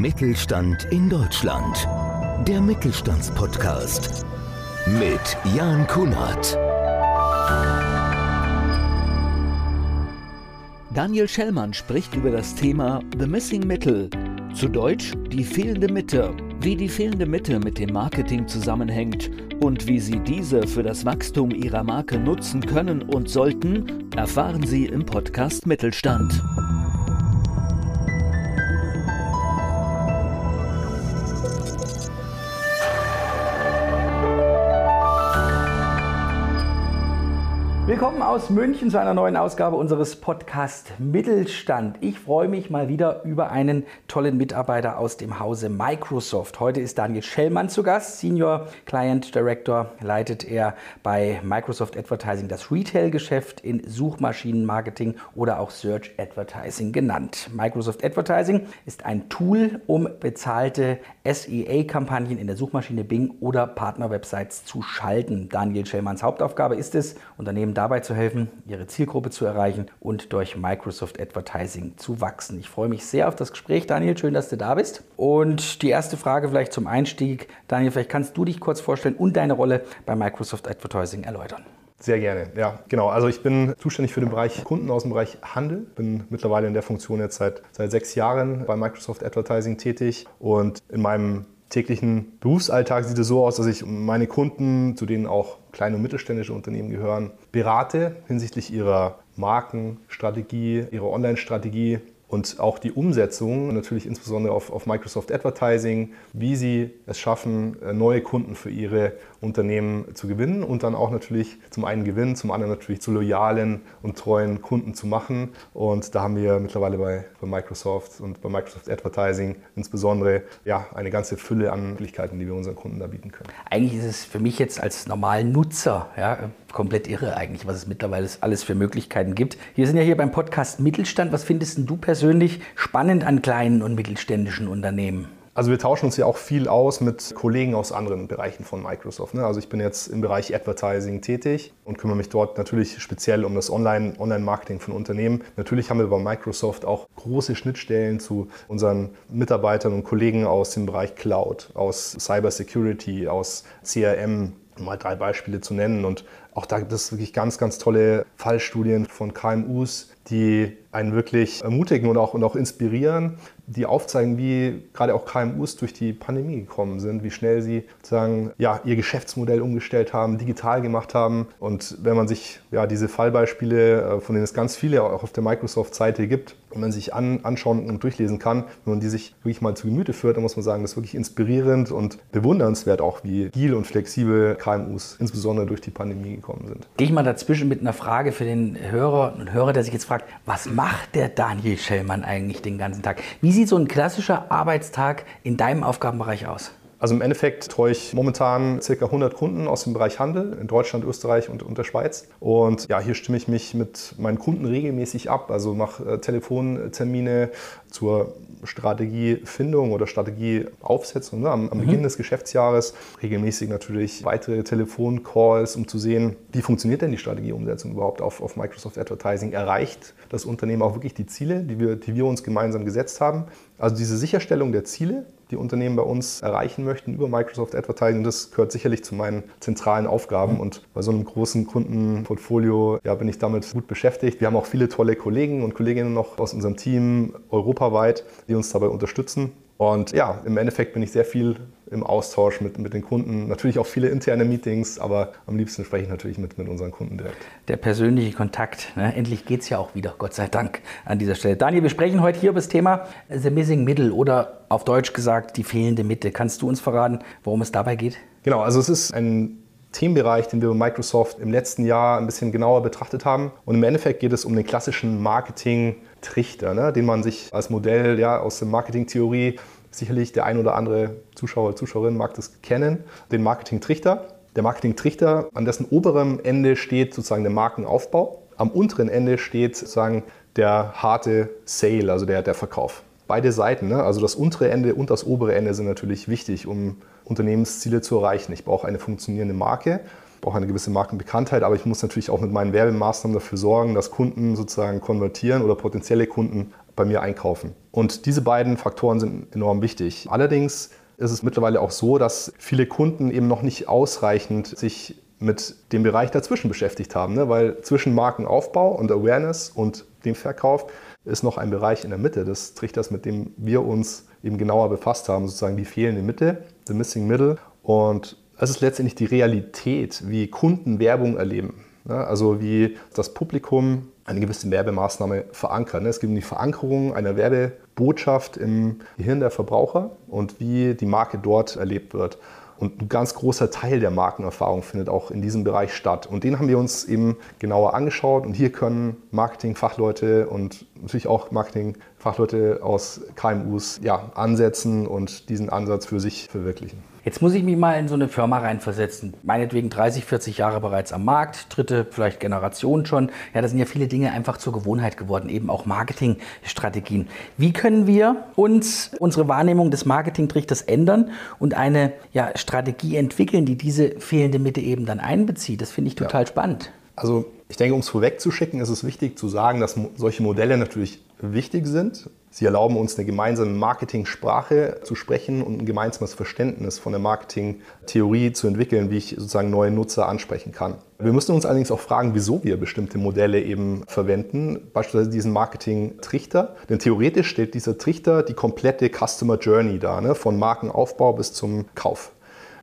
Mittelstand in Deutschland. Der Mittelstandspodcast mit Jan Kunert. Daniel Schellmann spricht über das Thema The Missing Middle, zu Deutsch die fehlende Mitte, wie die fehlende Mitte mit dem Marketing zusammenhängt und wie Sie diese für das Wachstum Ihrer Marke nutzen können und sollten, erfahren Sie im Podcast Mittelstand. Willkommen aus München zu einer neuen Ausgabe unseres Podcast Mittelstand. Ich freue mich mal wieder über einen tollen Mitarbeiter aus dem Hause Microsoft. Heute ist Daniel Schellmann zu Gast, Senior Client Director, leitet er bei Microsoft Advertising das Retail-Geschäft in Suchmaschinenmarketing oder auch Search Advertising genannt. Microsoft Advertising ist ein Tool, um bezahlte SEA-Kampagnen in der Suchmaschine Bing oder Partnerwebsites zu schalten. Daniel Schellmanns Hauptaufgabe ist es, Unternehmen dabei zu helfen, ihre Zielgruppe zu erreichen und durch Microsoft Advertising zu wachsen. Ich freue mich sehr auf das Gespräch, Daniel. Schön, dass du da bist. Und die erste Frage vielleicht zum Einstieg. Daniel, vielleicht kannst du dich kurz vorstellen und deine Rolle bei Microsoft Advertising erläutern. Sehr gerne, ja, genau. Also ich bin zuständig für den Bereich Kunden aus dem Bereich Handel, bin mittlerweile in der Funktion jetzt seit, seit sechs Jahren bei Microsoft Advertising tätig und in meinem täglichen Berufsalltag sieht es so aus, dass ich meine Kunden, zu denen auch kleine und mittelständische Unternehmen gehören, berate hinsichtlich ihrer Markenstrategie, ihrer Online-Strategie und auch die Umsetzung, natürlich insbesondere auf, auf Microsoft Advertising, wie sie es schaffen, äh, neue Kunden für ihre Unternehmen zu gewinnen und dann auch natürlich zum einen gewinnen, zum anderen natürlich zu loyalen und treuen Kunden zu machen. Und da haben wir mittlerweile bei, bei Microsoft und bei Microsoft Advertising insbesondere ja, eine ganze Fülle an Möglichkeiten, die wir unseren Kunden da bieten können. Eigentlich ist es für mich jetzt als normalen Nutzer ja, komplett irre eigentlich, was es mittlerweile alles für Möglichkeiten gibt. Wir sind ja hier beim Podcast Mittelstand. Was findest du persönlich spannend an kleinen und mittelständischen Unternehmen? Also wir tauschen uns ja auch viel aus mit Kollegen aus anderen Bereichen von Microsoft. Ne? Also ich bin jetzt im Bereich Advertising tätig und kümmere mich dort natürlich speziell um das Online-Marketing von Unternehmen. Natürlich haben wir bei Microsoft auch große Schnittstellen zu unseren Mitarbeitern und Kollegen aus dem Bereich Cloud, aus Cyber Security, aus CRM, um mal drei Beispiele zu nennen. Und auch da gibt es wirklich ganz, ganz tolle Fallstudien von KMUs, die einen wirklich ermutigen und auch, und auch inspirieren, die aufzeigen, wie gerade auch KMUs durch die Pandemie gekommen sind, wie schnell sie sozusagen ja, ihr Geschäftsmodell umgestellt haben, digital gemacht haben. Und wenn man sich ja, diese Fallbeispiele, äh, von denen es ganz viele auch auf der Microsoft-Seite gibt, wenn man sich an, anschauen und durchlesen kann, wenn man die sich wirklich mal zu Gemüte führt, dann muss man sagen, das ist wirklich inspirierend und bewundernswert auch, wie agil und flexibel KMUs insbesondere durch die Pandemie gekommen sind. Gehe ich mal dazwischen mit einer Frage für den Hörer und Hörer, der sich jetzt fragt, was macht der Daniel Schellmann eigentlich den ganzen Tag? Wie sieht so ein klassischer Arbeitstag in deinem Aufgabenbereich aus? Also im Endeffekt treue ich momentan ca. 100 Kunden aus dem Bereich Handel in Deutschland, Österreich und, und der Schweiz. Und ja, hier stimme ich mich mit meinen Kunden regelmäßig ab. Also mache äh, Telefontermine zur Strategiefindung oder Strategieaufsetzung ne, am, am mhm. Beginn des Geschäftsjahres. Regelmäßig natürlich weitere Telefoncalls, um zu sehen, wie funktioniert denn die Strategieumsetzung überhaupt auf, auf Microsoft Advertising. Erreicht das Unternehmen auch wirklich die Ziele, die wir, die wir uns gemeinsam gesetzt haben? Also diese Sicherstellung der Ziele, die Unternehmen bei uns erreichen möchten über Microsoft Advertising. Das gehört sicherlich zu meinen zentralen Aufgaben und bei so einem großen Kundenportfolio ja, bin ich damit gut beschäftigt. Wir haben auch viele tolle Kollegen und Kolleginnen noch aus unserem Team europaweit, die uns dabei unterstützen. Und ja, im Endeffekt bin ich sehr viel im Austausch mit, mit den Kunden. Natürlich auch viele interne Meetings, aber am liebsten spreche ich natürlich mit, mit unseren Kunden direkt. Der persönliche Kontakt. Ne? Endlich geht es ja auch wieder, Gott sei Dank, an dieser Stelle. Daniel, wir sprechen heute hier über das Thema The Missing Middle oder auf Deutsch gesagt die fehlende Mitte. Kannst du uns verraten, worum es dabei geht? Genau, also es ist ein Themenbereich, den wir bei Microsoft im letzten Jahr ein bisschen genauer betrachtet haben. Und im Endeffekt geht es um den klassischen Marketing-Trichter, ne, den man sich als Modell ja, aus der Marketing-Theorie, sicherlich der ein oder andere Zuschauer, Zuschauerin mag das kennen, den Marketing-Trichter. Der Marketing-Trichter, an dessen oberem Ende steht sozusagen der Markenaufbau. Am unteren Ende steht sozusagen der harte Sale, also der, der Verkauf. Beide Seiten, ne, also das untere Ende und das obere Ende sind natürlich wichtig, um Unternehmensziele zu erreichen. Ich brauche eine funktionierende Marke brauche eine gewisse Markenbekanntheit, aber ich muss natürlich auch mit meinen Werbemaßnahmen dafür sorgen, dass Kunden sozusagen konvertieren oder potenzielle Kunden bei mir einkaufen. Und diese beiden Faktoren sind enorm wichtig. Allerdings ist es mittlerweile auch so, dass viele Kunden eben noch nicht ausreichend sich mit dem Bereich dazwischen beschäftigt haben, ne? weil zwischen Markenaufbau und Awareness und dem Verkauf ist noch ein Bereich in der Mitte des Trichters, mit dem wir uns eben genauer befasst haben, sozusagen die fehlende Mitte, the missing middle. Und das ist letztendlich die Realität, wie Kunden Werbung erleben. Ne? Also wie das Publikum eine gewisse Werbemaßnahme verankern. Ne? Es gibt die Verankerung einer Werbebotschaft im Gehirn der Verbraucher und wie die Marke dort erlebt wird. Und ein ganz großer Teil der Markenerfahrung findet auch in diesem Bereich statt. Und den haben wir uns eben genauer angeschaut. Und hier können Marketingfachleute und natürlich auch Marketingfachleute aus KMUs ja, ansetzen und diesen Ansatz für sich verwirklichen. Jetzt muss ich mich mal in so eine Firma reinversetzen. Meinetwegen 30, 40 Jahre bereits am Markt, dritte vielleicht Generation schon. Ja, da sind ja viele Dinge einfach zur Gewohnheit geworden, eben auch Marketingstrategien. Wie können wir uns unsere Wahrnehmung des Marketingtrichters ändern und eine ja, Strategie entwickeln, die diese fehlende Mitte eben dann einbezieht? Das finde ich total ja. spannend. Also ich denke, um es vorwegzuschicken, ist es wichtig zu sagen, dass solche Modelle natürlich wichtig sind. Sie erlauben uns eine gemeinsame Marketing-Sprache zu sprechen und ein gemeinsames Verständnis von der Marketing-Theorie zu entwickeln, wie ich sozusagen neue Nutzer ansprechen kann. Wir müssen uns allerdings auch fragen, wieso wir bestimmte Modelle eben verwenden, beispielsweise diesen Marketing-Trichter. Denn theoretisch stellt dieser Trichter die komplette Customer Journey dar, ne? von Markenaufbau bis zum Kauf.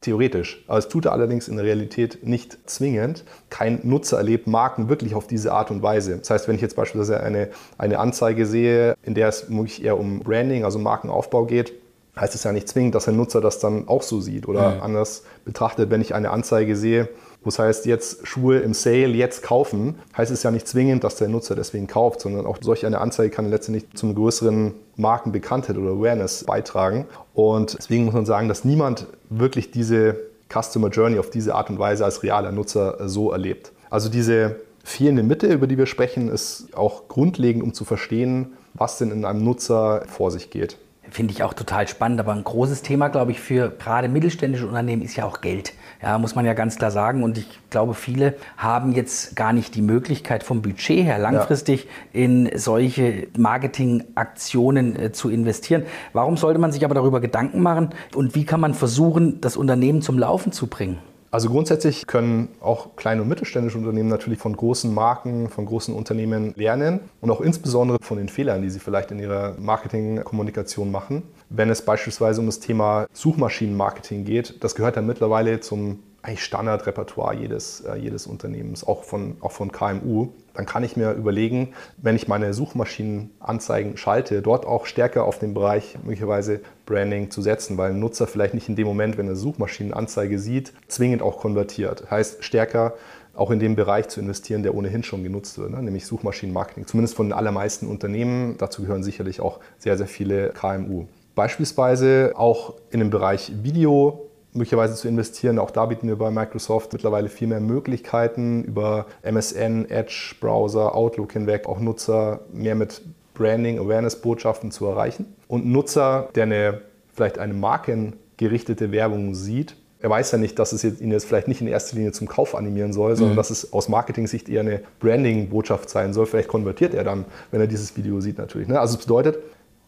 Theoretisch. Aber es tut er allerdings in der Realität nicht zwingend. Kein Nutzer erlebt Marken wirklich auf diese Art und Weise. Das heißt, wenn ich jetzt beispielsweise eine, eine Anzeige sehe, in der es wirklich eher um Branding, also Markenaufbau geht, heißt es ja nicht zwingend, dass der Nutzer das dann auch so sieht oder mhm. anders betrachtet, wenn ich eine Anzeige sehe, es heißt, jetzt Schuhe im Sale, jetzt kaufen, heißt es ja nicht zwingend, dass der Nutzer deswegen kauft, sondern auch solch eine Anzeige kann letztendlich zum größeren Markenbekanntheit oder Awareness beitragen. Und deswegen muss man sagen, dass niemand wirklich diese Customer Journey auf diese Art und Weise als realer Nutzer so erlebt. Also diese fehlende Mitte, über die wir sprechen, ist auch grundlegend, um zu verstehen, was denn in einem Nutzer vor sich geht. Finde ich auch total spannend, aber ein großes Thema, glaube ich, für gerade mittelständische Unternehmen ist ja auch Geld. Ja, muss man ja ganz klar sagen. Und ich glaube, viele haben jetzt gar nicht die Möglichkeit vom Budget her langfristig ja. in solche Marketingaktionen äh, zu investieren. Warum sollte man sich aber darüber Gedanken machen und wie kann man versuchen, das Unternehmen zum Laufen zu bringen? Also grundsätzlich können auch kleine und mittelständische Unternehmen natürlich von großen Marken, von großen Unternehmen lernen und auch insbesondere von den Fehlern, die sie vielleicht in ihrer Marketingkommunikation machen. Wenn es beispielsweise um das Thema Suchmaschinenmarketing geht, das gehört dann mittlerweile zum eigentlich Standardrepertoire jedes, äh, jedes Unternehmens, auch von, auch von KMU, dann kann ich mir überlegen, wenn ich meine Suchmaschinenanzeigen schalte, dort auch stärker auf den Bereich möglicherweise Branding zu setzen, weil ein Nutzer vielleicht nicht in dem Moment, wenn er Suchmaschinenanzeige sieht, zwingend auch konvertiert. Heißt stärker auch in dem Bereich zu investieren, der ohnehin schon genutzt wird, ne? nämlich Suchmaschinenmarketing. Zumindest von den allermeisten Unternehmen. Dazu gehören sicherlich auch sehr, sehr viele KMU. Beispielsweise auch in dem Bereich Video möglicherweise zu investieren. Auch da bieten wir bei Microsoft mittlerweile viel mehr Möglichkeiten über MSN, Edge, Browser, Outlook hinweg, auch Nutzer mehr mit Branding, Awareness-Botschaften zu erreichen. Und Nutzer, der eine, vielleicht eine markengerichtete Werbung sieht, er weiß ja nicht, dass es ihn jetzt vielleicht nicht in erster Linie zum Kauf animieren soll, sondern mhm. dass es aus Marketing-Sicht eher eine Branding-Botschaft sein soll. Vielleicht konvertiert er dann, wenn er dieses Video sieht natürlich. Ne? Also es bedeutet,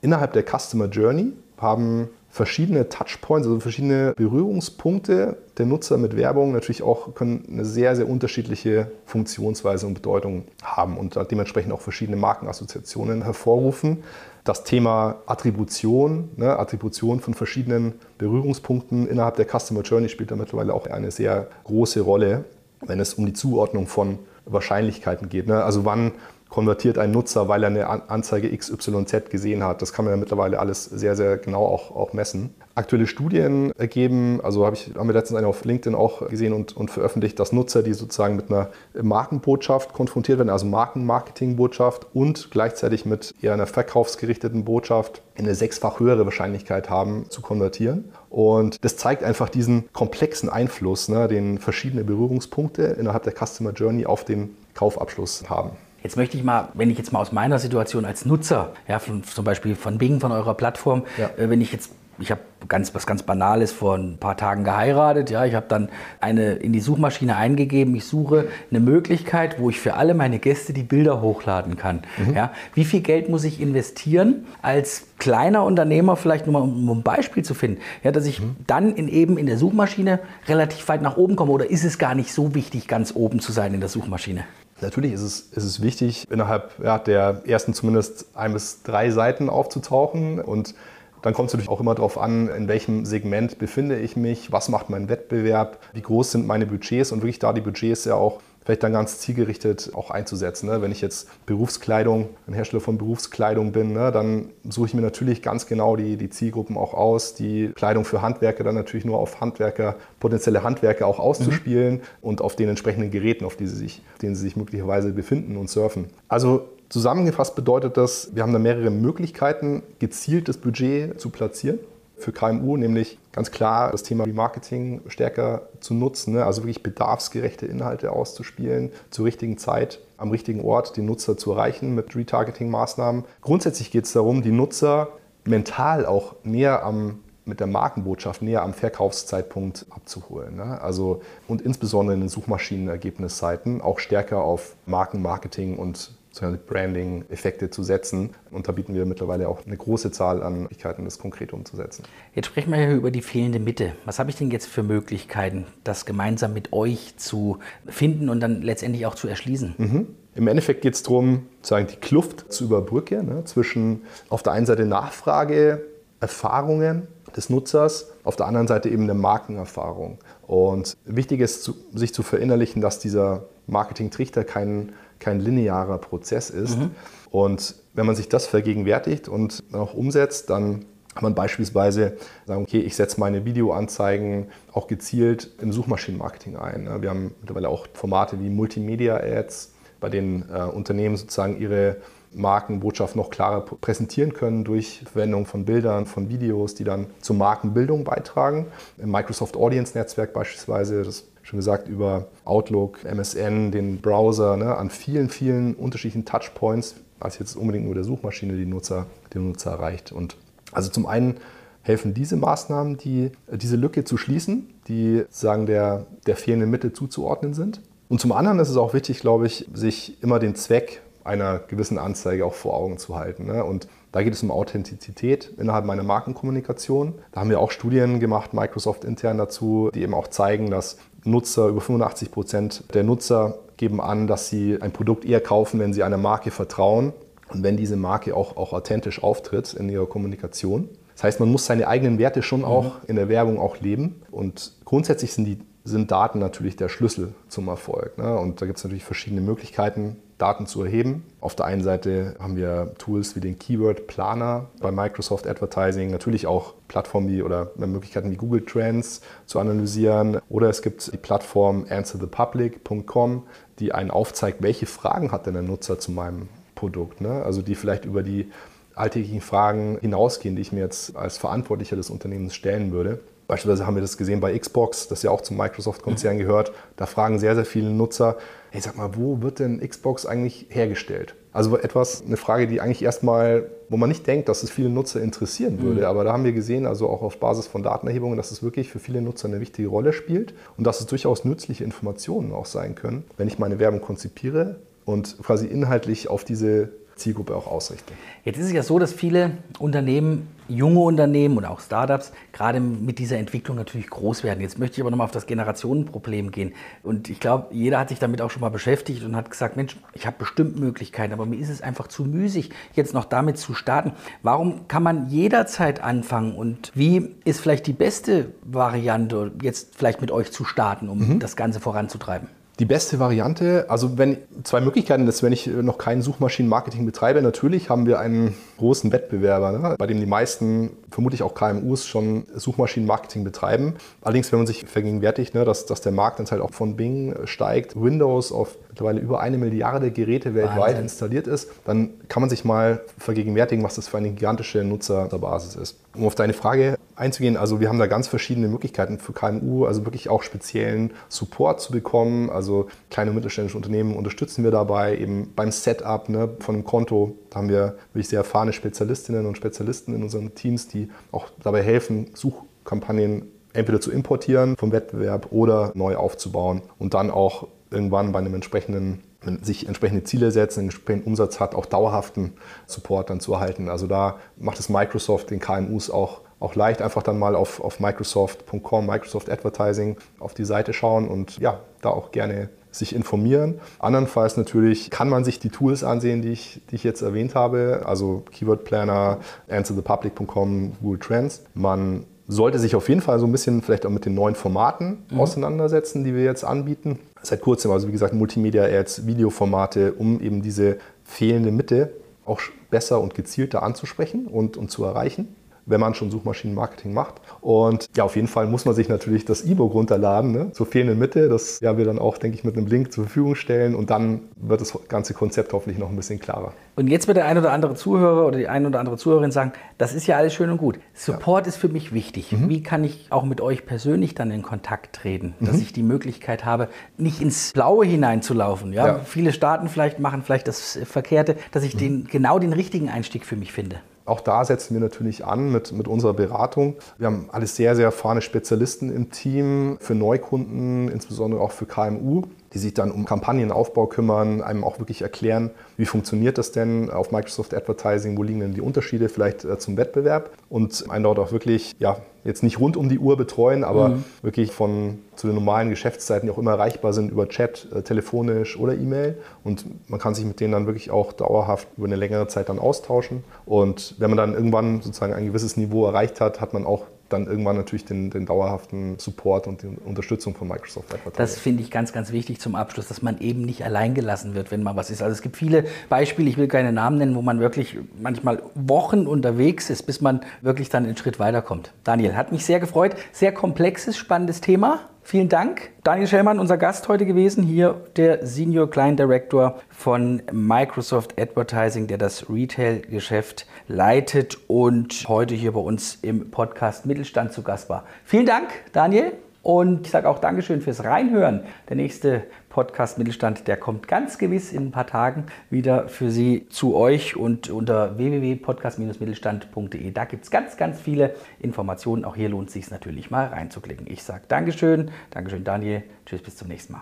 innerhalb der Customer Journey haben verschiedene Touchpoints, also verschiedene Berührungspunkte der Nutzer mit Werbung natürlich auch können eine sehr, sehr unterschiedliche Funktionsweise und Bedeutung haben und dementsprechend auch verschiedene Markenassoziationen hervorrufen. Das Thema Attribution, ne, Attribution von verschiedenen Berührungspunkten innerhalb der Customer Journey spielt da mittlerweile auch eine sehr große Rolle, wenn es um die Zuordnung von Wahrscheinlichkeiten geht. Ne? Also wann konvertiert ein Nutzer, weil er eine Anzeige XYZ gesehen hat. Das kann man ja mittlerweile alles sehr, sehr genau auch, auch messen. Aktuelle Studien ergeben, also habe ich, haben wir letztens eine auf LinkedIn auch gesehen und, und veröffentlicht, dass Nutzer, die sozusagen mit einer Markenbotschaft konfrontiert werden, also Markenmarketingbotschaft und gleichzeitig mit eher einer verkaufsgerichteten Botschaft eine sechsfach höhere Wahrscheinlichkeit haben zu konvertieren. Und das zeigt einfach diesen komplexen Einfluss, ne, den verschiedene Berührungspunkte innerhalb der Customer Journey auf den Kaufabschluss haben. Jetzt möchte ich mal, wenn ich jetzt mal aus meiner Situation als Nutzer, ja, von, zum Beispiel von Bing, von eurer Plattform, ja. äh, wenn ich jetzt ich habe ganz, was ganz Banales vor ein paar Tagen geheiratet. Ja, ich habe dann eine in die Suchmaschine eingegeben. Ich suche eine Möglichkeit, wo ich für alle meine Gäste die Bilder hochladen kann. Mhm. Ja, wie viel Geld muss ich investieren als kleiner Unternehmer, vielleicht nur mal um ein Beispiel zu finden, ja, dass ich mhm. dann in eben in der Suchmaschine relativ weit nach oben komme? Oder ist es gar nicht so wichtig, ganz oben zu sein in der Suchmaschine? Natürlich ist es, ist es wichtig, innerhalb ja, der ersten zumindest ein bis drei Seiten aufzutauchen. Und dann kommt es natürlich auch immer darauf an, in welchem Segment befinde ich mich, was macht mein Wettbewerb, wie groß sind meine Budgets. Und wirklich da die Budgets ja auch vielleicht dann ganz zielgerichtet auch einzusetzen. Ne? Wenn ich jetzt Berufskleidung, ein Hersteller von Berufskleidung bin, ne, dann suche ich mir natürlich ganz genau die, die Zielgruppen auch aus, die Kleidung für Handwerker dann natürlich nur auf Handwerker, potenzielle Handwerker auch auszuspielen mhm. und auf den entsprechenden Geräten, auf die sie sich, denen sie sich möglicherweise befinden und surfen. Also zusammengefasst bedeutet das, wir haben da mehrere Möglichkeiten, gezieltes Budget zu platzieren für KMU, nämlich ganz klar das Thema Remarketing stärker zu nutzen, ne? also wirklich bedarfsgerechte Inhalte auszuspielen, zur richtigen Zeit, am richtigen Ort den Nutzer zu erreichen mit Retargeting-Maßnahmen. Grundsätzlich geht es darum, die Nutzer mental auch näher am mit der Markenbotschaft näher am Verkaufszeitpunkt abzuholen. Ne? Also, und insbesondere in den Suchmaschinenergebnisseiten auch stärker auf Markenmarketing und Branding-Effekte zu setzen. Und da bieten wir mittlerweile auch eine große Zahl an Möglichkeiten, das konkret umzusetzen. Jetzt sprechen wir ja über die fehlende Mitte. Was habe ich denn jetzt für Möglichkeiten, das gemeinsam mit euch zu finden und dann letztendlich auch zu erschließen? Mhm. Im Endeffekt geht es darum, die Kluft zu überbrücken ne, zwischen auf der einen Seite Nachfrage, Erfahrungen des Nutzers, auf der anderen Seite eben eine Markenerfahrung. Und wichtig ist, sich zu verinnerlichen, dass dieser Marketing-Trichter kein kein linearer Prozess ist. Mhm. Und wenn man sich das vergegenwärtigt und auch umsetzt, dann kann man beispielsweise sagen, okay, ich setze meine Videoanzeigen auch gezielt im Suchmaschinenmarketing ein. Wir haben mittlerweile auch Formate wie Multimedia-Ads, bei denen äh, Unternehmen sozusagen ihre Markenbotschaft noch klarer präsentieren können durch Verwendung von Bildern, von Videos, die dann zur Markenbildung beitragen. Im Microsoft Audience Netzwerk beispielsweise, das schon gesagt, über Outlook, MSN, den Browser, ne, an vielen, vielen unterschiedlichen Touchpoints, als jetzt unbedingt nur der Suchmaschine die Nutzer, den Nutzer erreicht. Und also zum einen helfen diese Maßnahmen, die, diese Lücke zu schließen, die sagen der, der fehlenden Mitte zuzuordnen sind. Und zum anderen ist es auch wichtig, glaube ich, sich immer den Zweck einer gewissen Anzeige auch vor Augen zu halten. Ne? Und da geht es um Authentizität innerhalb meiner Markenkommunikation. Da haben wir auch Studien gemacht, Microsoft intern dazu, die eben auch zeigen, dass Nutzer, über 85 Prozent der Nutzer geben an, dass sie ein Produkt eher kaufen, wenn sie einer Marke vertrauen und wenn diese Marke auch, auch authentisch auftritt in ihrer Kommunikation. Das heißt, man muss seine eigenen Werte schon auch mhm. in der Werbung auch leben. Und grundsätzlich sind, die, sind Daten natürlich der Schlüssel zum Erfolg. Ne? Und da gibt es natürlich verschiedene Möglichkeiten. Daten zu erheben. Auf der einen Seite haben wir Tools wie den Keyword Planer bei Microsoft Advertising, natürlich auch Plattformen wie oder Möglichkeiten wie Google Trends zu analysieren. Oder es gibt die Plattform answerthepublic.com, die einen aufzeigt, welche Fragen hat denn der Nutzer zu meinem Produkt. Ne? Also die vielleicht über die alltäglichen Fragen hinausgehen, die ich mir jetzt als Verantwortlicher des Unternehmens stellen würde. Beispielsweise haben wir das gesehen bei Xbox, das ja auch zum Microsoft-Konzern gehört. Da fragen sehr, sehr viele Nutzer, hey, sag mal, wo wird denn Xbox eigentlich hergestellt? Also etwas, eine Frage, die eigentlich erstmal, wo man nicht denkt, dass es viele Nutzer interessieren würde. Mhm. Aber da haben wir gesehen, also auch auf Basis von Datenerhebungen, dass es wirklich für viele Nutzer eine wichtige Rolle spielt und dass es durchaus nützliche Informationen auch sein können, wenn ich meine Werbung konzipiere und quasi inhaltlich auf diese Zielgruppe auch ausrichte. Jetzt ist es ja so, dass viele Unternehmen, junge Unternehmen und auch Startups, gerade mit dieser Entwicklung natürlich groß werden. Jetzt möchte ich aber nochmal auf das Generationenproblem gehen. Und ich glaube, jeder hat sich damit auch schon mal beschäftigt und hat gesagt, Mensch, ich habe bestimmt Möglichkeiten, aber mir ist es einfach zu müßig, jetzt noch damit zu starten. Warum kann man jederzeit anfangen und wie ist vielleicht die beste Variante, jetzt vielleicht mit euch zu starten, um mhm. das Ganze voranzutreiben? Die beste Variante, also wenn zwei Möglichkeiten ist, wenn ich noch kein Suchmaschinenmarketing betreibe, natürlich haben wir einen großen Wettbewerber, ne, bei dem die meisten, vermutlich auch KMUs, schon Suchmaschinenmarketing betreiben. Allerdings, wenn man sich vergegenwärtigt, ne, dass, dass der Marktanteil auch von Bing steigt, Windows auf mittlerweile über eine Milliarde Geräte weltweit Wahnsinn. installiert ist, dann kann man sich mal vergegenwärtigen, was das für eine gigantische Nutzerbasis ist. Um auf deine Frage einzugehen, also wir haben da ganz verschiedene Möglichkeiten für KMU, also wirklich auch speziellen Support zu bekommen. Also kleine und mittelständische Unternehmen unterstützen wir dabei, eben beim Setup ne, von einem Konto. Da haben wir wirklich sehr erfahrene Spezialistinnen und Spezialisten in unseren Teams, die auch dabei helfen, Suchkampagnen entweder zu importieren vom Wettbewerb oder neu aufzubauen und dann auch irgendwann bei einem entsprechenden wenn sich entsprechende Ziele setzen, einen entsprechenden Umsatz hat, auch dauerhaften Support dann zu erhalten. Also da macht es Microsoft den KMUs auch, auch leicht, einfach dann mal auf, auf Microsoft.com, Microsoft Advertising auf die Seite schauen und ja, da auch gerne sich informieren. Andernfalls natürlich kann man sich die Tools ansehen, die ich, die ich jetzt erwähnt habe, also Keyword Planner, answerthepublic.com, Google Trends. Man sollte sich auf jeden Fall so ein bisschen vielleicht auch mit den neuen Formaten mhm. auseinandersetzen, die wir jetzt anbieten. Seit kurzem, also wie gesagt, Multimedia-Ads, Videoformate, um eben diese fehlende Mitte auch besser und gezielter anzusprechen und, und zu erreichen wenn man schon Suchmaschinenmarketing macht. Und ja, auf jeden Fall muss man sich natürlich das E-Book runterladen, ne? zur fehlenden Mitte, das ja, wir dann auch, denke ich, mit einem Link zur Verfügung stellen und dann wird das ganze Konzept hoffentlich noch ein bisschen klarer. Und jetzt wird der ein oder andere Zuhörer oder die ein oder andere Zuhörerin sagen, das ist ja alles schön und gut. Support ja. ist für mich wichtig. Mhm. Wie kann ich auch mit euch persönlich dann in Kontakt treten, dass mhm. ich die Möglichkeit habe, nicht ins Blaue hineinzulaufen. Ja? ja? Viele Staaten vielleicht machen vielleicht das Verkehrte, dass ich mhm. den, genau den richtigen Einstieg für mich finde. Auch da setzen wir natürlich an mit, mit unserer Beratung. Wir haben alles sehr, sehr erfahrene Spezialisten im Team für Neukunden, insbesondere auch für KMU die sich dann um Kampagnenaufbau kümmern, einem auch wirklich erklären, wie funktioniert das denn? Auf Microsoft Advertising, wo liegen denn die Unterschiede vielleicht äh, zum Wettbewerb? Und einen dort auch wirklich, ja, jetzt nicht rund um die Uhr betreuen, aber mhm. wirklich von zu den normalen Geschäftszeiten, die auch immer erreichbar sind über Chat, äh, telefonisch oder E-Mail. Und man kann sich mit denen dann wirklich auch dauerhaft über eine längere Zeit dann austauschen. Und wenn man dann irgendwann sozusagen ein gewisses Niveau erreicht hat, hat man auch dann irgendwann natürlich den, den, dauerhaften Support und die Unterstützung von Microsoft Advertising. Das finde ich ganz, ganz wichtig zum Abschluss, dass man eben nicht allein gelassen wird, wenn mal was ist. Also es gibt viele Beispiele, ich will keine Namen nennen, wo man wirklich manchmal Wochen unterwegs ist, bis man wirklich dann einen Schritt weiterkommt. Daniel, hat mich sehr gefreut. Sehr komplexes, spannendes Thema. Vielen Dank. Daniel Schellmann, unser Gast heute gewesen, hier der Senior Client Director von Microsoft Advertising, der das Retail-Geschäft leitet und heute hier bei uns im Podcast Mittelstand zu Gast war. Vielen Dank, Daniel. Und ich sage auch Dankeschön fürs Reinhören. Der nächste Podcast Mittelstand, der kommt ganz gewiss in ein paar Tagen wieder für Sie zu euch und unter www.podcast-mittelstand.de. Da gibt es ganz, ganz viele Informationen. Auch hier lohnt es sich natürlich mal reinzuklicken. Ich sage Dankeschön, Dankeschön Daniel. Tschüss, bis zum nächsten Mal.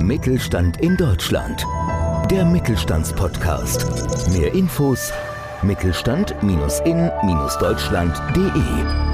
Mittelstand in Deutschland. Der Mittelstandspodcast. Mehr Infos Mittelstand-in-deutschland.de